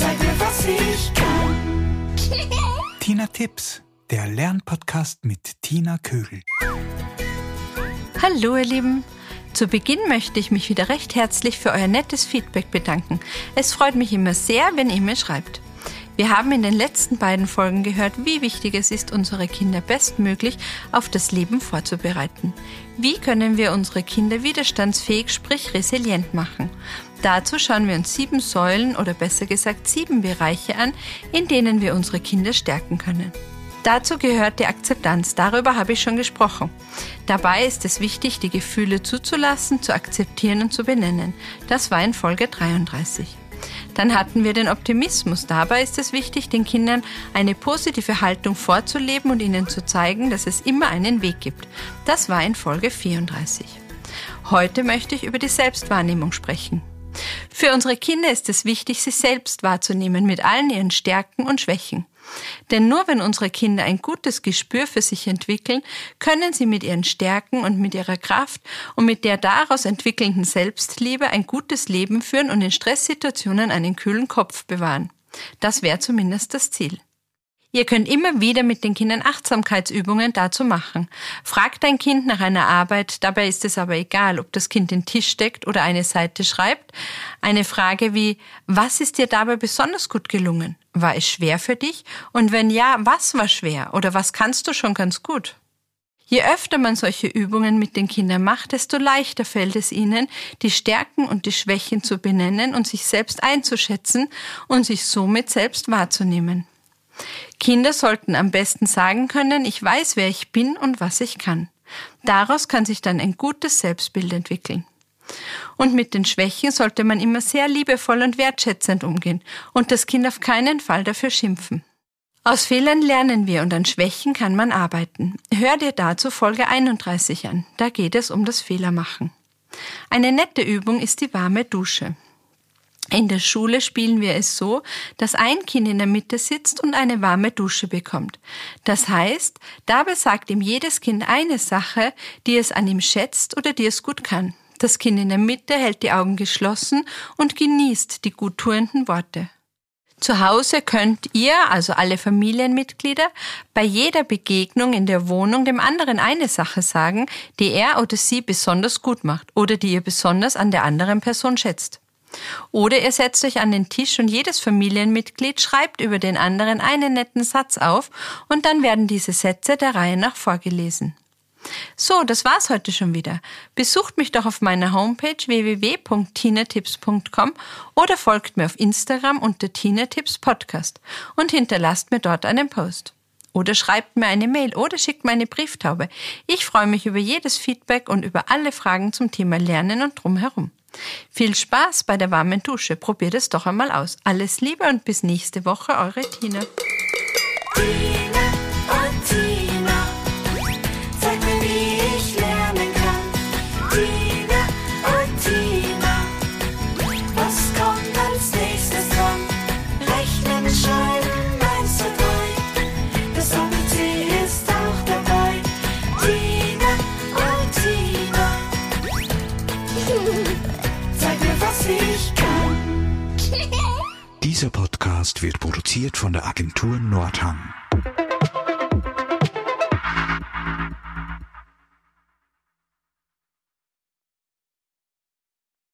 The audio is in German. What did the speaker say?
zeig mir, was ich kann. Tina Tipps, der Lernpodcast mit Tina Kögel. Hallo, ihr Lieben. Zu Beginn möchte ich mich wieder recht herzlich für euer nettes Feedback bedanken. Es freut mich immer sehr, wenn ihr mir schreibt. Wir haben in den letzten beiden Folgen gehört, wie wichtig es ist, unsere Kinder bestmöglich auf das Leben vorzubereiten. Wie können wir unsere Kinder widerstandsfähig, sprich resilient machen? Dazu schauen wir uns sieben Säulen oder besser gesagt sieben Bereiche an, in denen wir unsere Kinder stärken können. Dazu gehört die Akzeptanz, darüber habe ich schon gesprochen. Dabei ist es wichtig, die Gefühle zuzulassen, zu akzeptieren und zu benennen. Das war in Folge 33. Dann hatten wir den Optimismus. Dabei ist es wichtig, den Kindern eine positive Haltung vorzuleben und ihnen zu zeigen, dass es immer einen Weg gibt. Das war in Folge 34. Heute möchte ich über die Selbstwahrnehmung sprechen. Für unsere Kinder ist es wichtig, sich selbst wahrzunehmen mit allen ihren Stärken und Schwächen. Denn nur wenn unsere Kinder ein gutes Gespür für sich entwickeln, können sie mit ihren Stärken und mit ihrer Kraft und mit der daraus entwickelnden Selbstliebe ein gutes Leben führen und in Stresssituationen einen kühlen Kopf bewahren. Das wäre zumindest das Ziel. Ihr könnt immer wieder mit den Kindern Achtsamkeitsübungen dazu machen. Fragt dein Kind nach einer Arbeit, dabei ist es aber egal, ob das Kind den Tisch deckt oder eine Seite schreibt. Eine Frage wie, was ist dir dabei besonders gut gelungen? War es schwer für dich? Und wenn ja, was war schwer? Oder was kannst du schon ganz gut? Je öfter man solche Übungen mit den Kindern macht, desto leichter fällt es ihnen, die Stärken und die Schwächen zu benennen und sich selbst einzuschätzen und sich somit selbst wahrzunehmen. Kinder sollten am besten sagen können, ich weiß, wer ich bin und was ich kann. Daraus kann sich dann ein gutes Selbstbild entwickeln. Und mit den Schwächen sollte man immer sehr liebevoll und wertschätzend umgehen und das Kind auf keinen Fall dafür schimpfen. Aus Fehlern lernen wir und an Schwächen kann man arbeiten. Hör dir dazu Folge 31 an. Da geht es um das Fehlermachen. Eine nette Übung ist die warme Dusche. In der Schule spielen wir es so, dass ein Kind in der Mitte sitzt und eine warme Dusche bekommt. Das heißt, dabei sagt ihm jedes Kind eine Sache, die es an ihm schätzt oder die es gut kann. Das Kind in der Mitte hält die Augen geschlossen und genießt die guttuenden Worte. Zu Hause könnt ihr, also alle Familienmitglieder, bei jeder Begegnung in der Wohnung dem anderen eine Sache sagen, die er oder sie besonders gut macht oder die ihr besonders an der anderen Person schätzt. Oder ihr setzt euch an den Tisch und jedes Familienmitglied schreibt über den anderen einen netten Satz auf und dann werden diese Sätze der Reihe nach vorgelesen. So, das war's heute schon wieder. Besucht mich doch auf meiner Homepage www.tinetips.com oder folgt mir auf Instagram unter Tinetips Podcast und hinterlasst mir dort einen Post. Oder schreibt mir eine Mail oder schickt mir eine Brieftaube. Ich freue mich über jedes Feedback und über alle Fragen zum Thema Lernen und drumherum. Viel Spaß bei der warmen Dusche. Probiert es doch einmal aus. Alles Liebe und bis nächste Woche, eure Tina. Dieser Podcast wird produziert von der Agentur Nordhang.